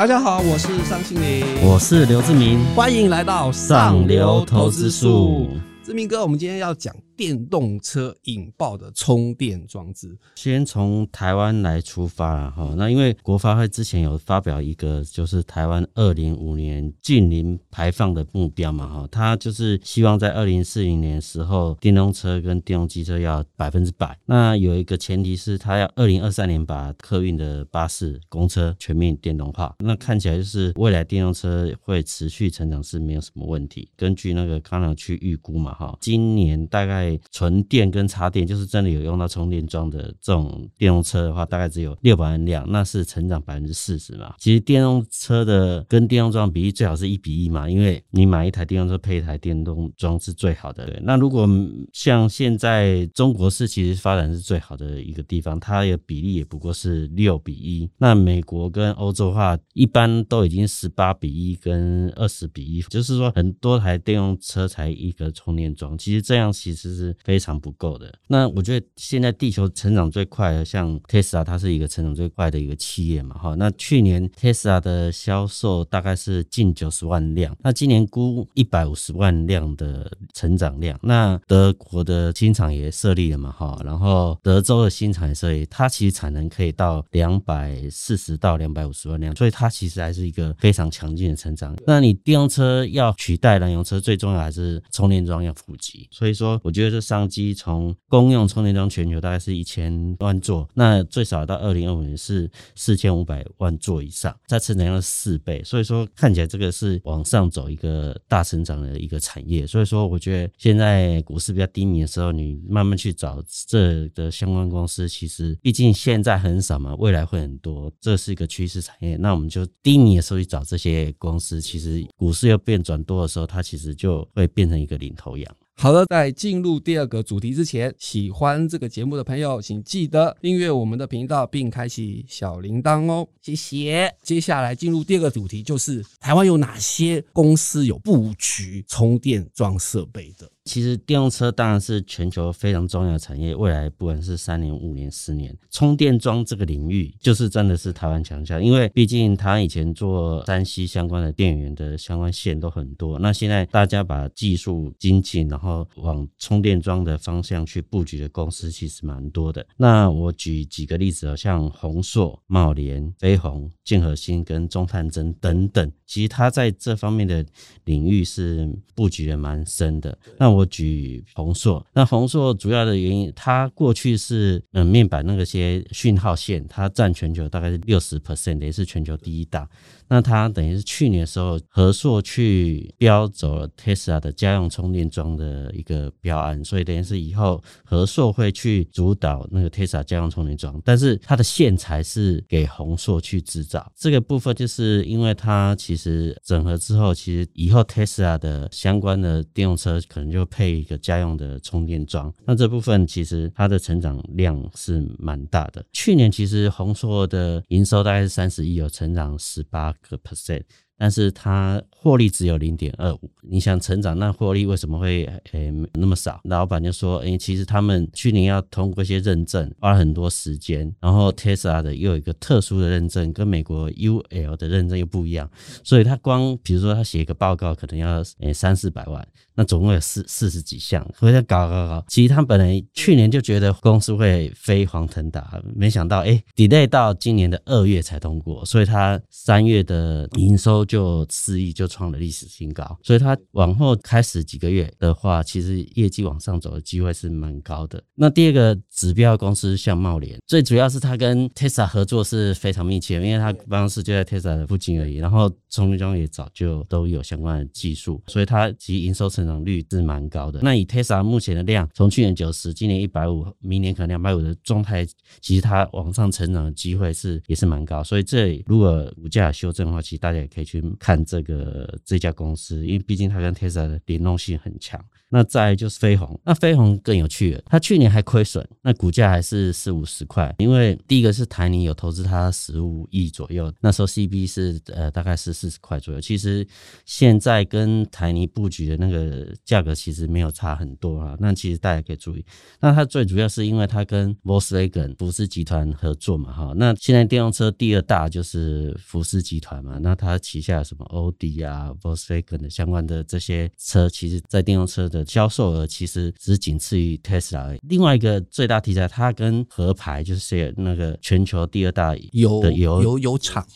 大家好，我是尚庆林，我是刘志明，欢迎来到上流投资术。志明哥，我们今天要讲。电动车引爆的充电装置，先从台湾来出发了哈。那因为国发会之前有发表一个，就是台湾二零五年近零排放的目标嘛哈。它就是希望在二零四零年时候，电动车跟电动机车要百分之百。那有一个前提是，它要二零二三年把客运的巴士、公车全面电动化。那看起来就是未来电动车会持续成长是没有什么问题。根据那个康能去预估嘛哈，今年大概。纯电跟插电，就是真的有用到充电桩的这种电动车的话，大概只有六百万辆，那是成长百分之四十嘛。其实电动车的跟电动桩比例最好是一比一嘛，因为你买一台电动车配一台电动桩是最好的。那如果像现在中国是其实发展是最好的一个地方，它的比例也不过是六比一。那美国跟欧洲的话，一般都已经十八比一跟二十比一，就是说很多台电动车才一个充电桩。其实这样其实。是非常不够的。那我觉得现在地球成长最快的，像 Tesla，它是一个成长最快的一个企业嘛，哈。那去年 Tesla 的销售大概是近九十万辆，那今年估一百五十万辆的成长量。那德国的新厂也设立了嘛，哈。然后德州的新厂也设立，它其实产能可以到两百四十到两百五十万辆，所以它其实还是一个非常强劲的成长。那你电动车要取代燃油车，最重要还是充电桩要普及。所以说，我觉得。这商机从公用充电桩全球大概是一千万座，那最少到二零二五年是四千五百万座以上，再成长了四倍。所以说看起来这个是往上走一个大成长的一个产业。所以说我觉得现在股市比较低迷的时候，你慢慢去找这的相关公司，其实毕竟现在很少嘛，未来会很多，这是一个趋势产业。那我们就低迷的时候去找这些公司，其实股市要变转多的时候，它其实就会变成一个领头羊。好的，在进入第二个主题之前，喜欢这个节目的朋友，请记得订阅我们的频道，并开启小铃铛哦，谢谢。接下来进入第二个主题，就是台湾有哪些公司有布局充电桩设备的。其实电动车当然是全球非常重要的产业，未来不管是三年、五年、十年，充电桩这个领域就是真的是台湾强项。因为毕竟他以前做山西相关的电源的相关线都很多，那现在大家把技术精进，然后往充电桩的方向去布局的公司其实蛮多的。那我举几个例子哦，像宏硕、茂联、飞鸿、建和新跟中探针等等，其实它在这方面的领域是布局的蛮深的。那我。我举宏硕，那宏硕主要的原因，它过去是嗯面板那个些讯号线，它占全球大概是六十 percent，也是全球第一大。那它等于是去年的时候，和硕去标走了 Tesla 的家用充电桩的一个标案，所以等于是以后和硕会去主导那个 Tesla 家用充电桩，但是它的线材是给宏硕去制造。这个部分就是因为它其实整合之后，其实以后 Tesla 的相关的电动车可能就配一个家用的充电桩。那这部分其实它的成长量是蛮大的。去年其实宏硕的营收大概是三十亿，有成长十八。个 percent，但是它获利只有零点二五。你想成长，那获利为什么会诶那么少？老板就说，诶，其实他们去年要通过一些认证，花了很多时间。然后 Tesla 的又有一个特殊的认证，跟美国 UL 的认证又不一样，所以他光比如说他写一个报告，可能要诶三四百万。那总共有四四十几项，回来搞搞搞。其实他本来去年就觉得公司会飞黄腾达，没想到哎，delay 到今年的二月才通过，所以他三月的营收就四亿，就创了历史新高。所以他往后开始几个月的话，其实业绩往上走的机会是蛮高的。那第二个指标公司像茂联，最主要是他跟 Tesla 合作是非常密切，因为他办公室就在 Tesla 的附近而已，然后充电桩也早就都有相关的技术，所以他其实营收成。率是蛮高的。那以 Tesla 目前的量，从去年九十，今年一百五，明年可能两百五的状态，其实它往上成长的机会是也是蛮高。所以这如果股价修正的话，其实大家也可以去看这个这家公司，因为毕竟它跟 Tesla 的联动性很强。那再就是飞鸿，那飞鸿更有趣了，它去年还亏损，那股价还是四五十块。因为第一个是台泥有投资它十五亿左右，那时候 CB 是呃大概是四十块左右。其实现在跟台泥布局的那个价格其实没有差很多啊。那其实大家可以注意，那它最主要是因为它跟 Volkswagen 福斯集团合作嘛，哈。那现在电动车第二大就是福斯集团嘛，那它旗下什么奥迪啊、Volkswagen 的相关的这些车，其实在电动车的销售额其实只仅次于 Tesla。另外一个最大题材，它跟合牌就是那个全球第二大油的油油油厂，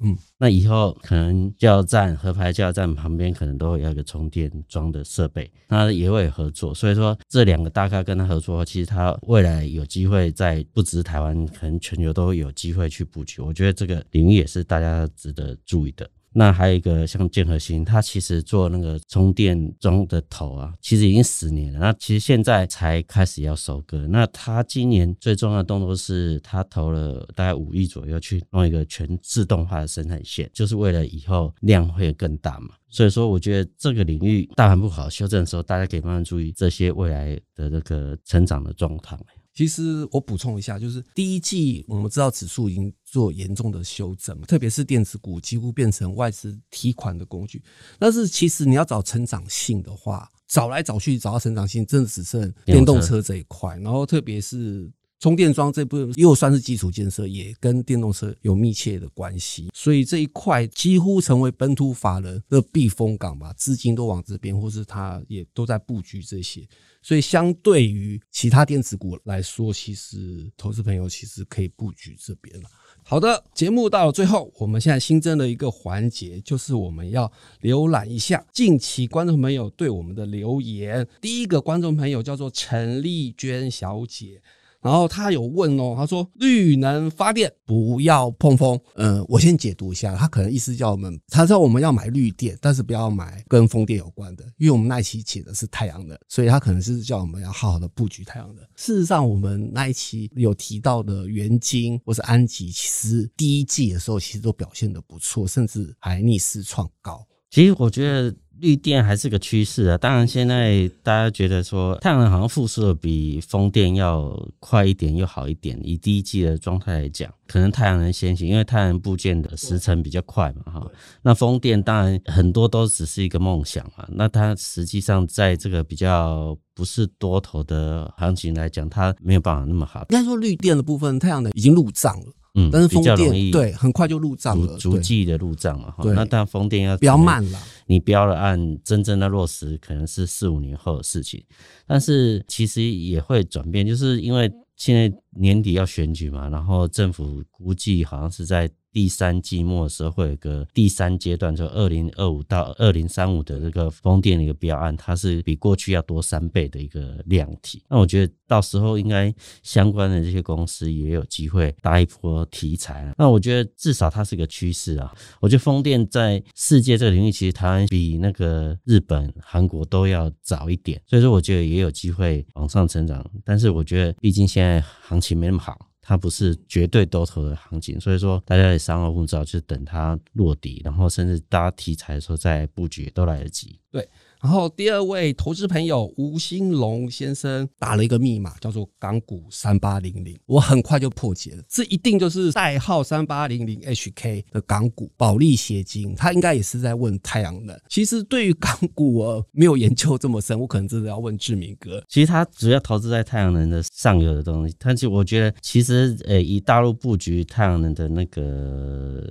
嗯，那以后可能加油站合牌加油站旁边可能都会有一个充电桩的设备，那也会合作。所以说这两个大咖跟他合作，其实他未来有机会在不止台湾，可能全球都有机会去布局。我觉得这个领域也是大家值得注意的。那还有一个像建和新，它其实做那个充电桩的头啊，其实已经十年了。那其实现在才开始要收割。那它今年最重要的动作是，它投了大概五亿左右去弄一个全自动化的生产线，就是为了以后量会更大嘛。所以说，我觉得这个领域大盘不好修正的时候，大家可以慢慢注意这些未来的这个成长的状况。其实我补充一下，就是第一季我们知道指数已经做严重的修正，特别是电子股几乎变成外资提款的工具。但是其实你要找成长性的话，找来找去找到成长性，真的只剩电动车这一块。然后特别是充电桩这部分又算是基础建设，也跟电动车有密切的关系。所以这一块几乎成为本土法人的避风港吧，资金都往这边，或是他也都在布局这些。所以，相对于其他电子股来说，其实投资朋友其实可以布局这边了。好的，节目到了最后，我们现在新增了一个环节，就是我们要浏览一下近期观众朋友对我们的留言。第一个观众朋友叫做陈丽娟小姐。然后他有问哦，他说绿能发电不要碰风。嗯，我先解读一下，他可能意思叫我们，他说我们要买绿电，但是不要买跟风电有关的，因为我们那一期请的是太阳能，所以他可能是叫我们要好好的布局太阳能。事实上，我们那一期有提到的元晶或是安吉，其实第一季的时候其实都表现的不错，甚至还逆势创高。其实我觉得。绿电还是个趋势啊，当然现在大家觉得说太阳能好像复苏的比风电要快一点又好一点。以第一季的状态来讲，可能太阳能先行，因为太阳能部件的时程比较快嘛，哈。那风电当然很多都只是一个梦想嘛，那它实际上在这个比较不是多头的行情来讲，它没有办法那么好。应该说绿电的部分，太阳能已经入账了。嗯，但是风电对很快就入账了，逐季的入账嘛。哈，那但风电要比较慢了。你标了按真正的落实，可能是四五年后的事情。但是其实也会转变，就是因为现在年底要选举嘛，然后政府估计好像是在。第三季末的时候会有个第三阶段，就二零二五到二零三五的这个风电的一个标案，它是比过去要多三倍的一个量体。那我觉得到时候应该相关的这些公司也有机会搭一波题材。那我觉得至少它是个趋势啊。我觉得风电在世界这个领域，其实台湾比那个日本、韩国都要早一点，所以说我觉得也有机会往上成长。但是我觉得毕竟现在行情没那么好。它不是绝对多头的行情，所以说大家也三二五照，就等它落底，然后甚至搭题材的时候再布局都来得及。对。然后第二位投资朋友吴兴龙先生打了一个密码，叫做港股三八零零，我很快就破解了，这一定就是代号三八零零 HK 的港股保利协金，他应该也是在问太阳能。其实对于港股我没有研究这么深，我可能真的要问志明哥。其实他主要投资在太阳能的上游的东西，但是我觉得其实呃以大陆布局太阳能的那个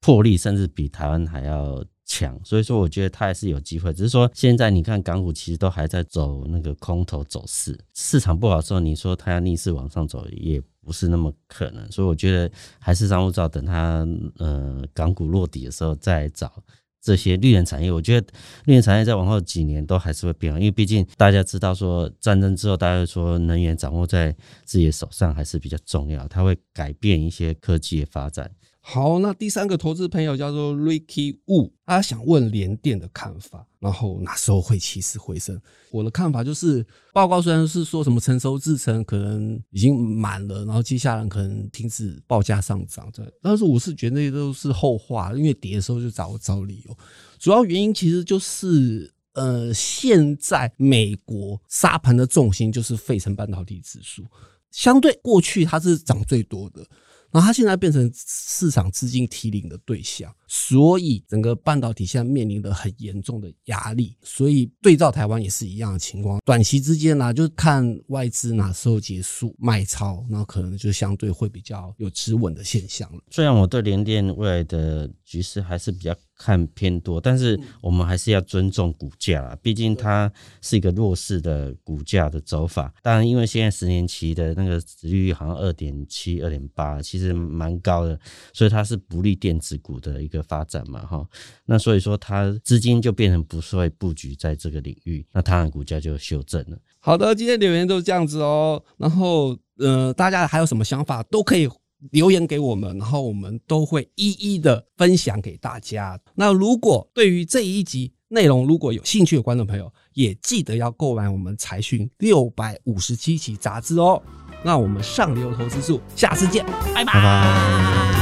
魄力，甚至比台湾还要。强，所以说我觉得它还是有机会，只是说现在你看港股其实都还在走那个空头走势，市场不好的时候，你说它要逆势往上走也不是那么可能，所以我觉得还是张务照等它呃港股落底的时候再找这些绿能产业。我觉得绿能产业在往后几年都还是会变，因为毕竟大家知道说战争之后，大家说能源掌握在自己的手上还是比较重要，它会改变一些科技的发展。好，那第三个投资朋友叫做 Ricky Wu，他想问联电的看法，然后哪时候会起死回生？我的看法就是，报告虽然是说什么成熟制程可能已经满了，然后接下来可能停止报价上涨，这，但是我是觉得那些都是后话，因为跌的时候就找找理由。主要原因其实就是，呃，现在美国沙盘的重心就是费城半导体指数，相对过去它是涨最多的。然后它现在变成市场资金提领的对象，所以整个半导体现在面临的很严重的压力。所以对照台湾也是一样的情况，短期之间呢，就看外资哪时候结束卖超，那可能就相对会比较有止稳的现象了。虽然我对联电未来的局势还是比较。看偏多，但是我们还是要尊重股价，毕竟它是一个弱势的股价的走法。当然，因为现在十年期的那个值率好像二点七、二点八，其实蛮高的，所以它是不利电子股的一个发展嘛，哈。那所以说，它资金就变成不会布局在这个领域，那它的股价就修正了。好的，今天留言都是这样子哦。然后，呃，大家还有什么想法都可以。留言给我们，然后我们都会一一的分享给大家。那如果对于这一集内容如果有兴趣的观众朋友，也记得要购买我们财讯六百五十七期杂志哦。那我们上流投资数，下次见，拜拜。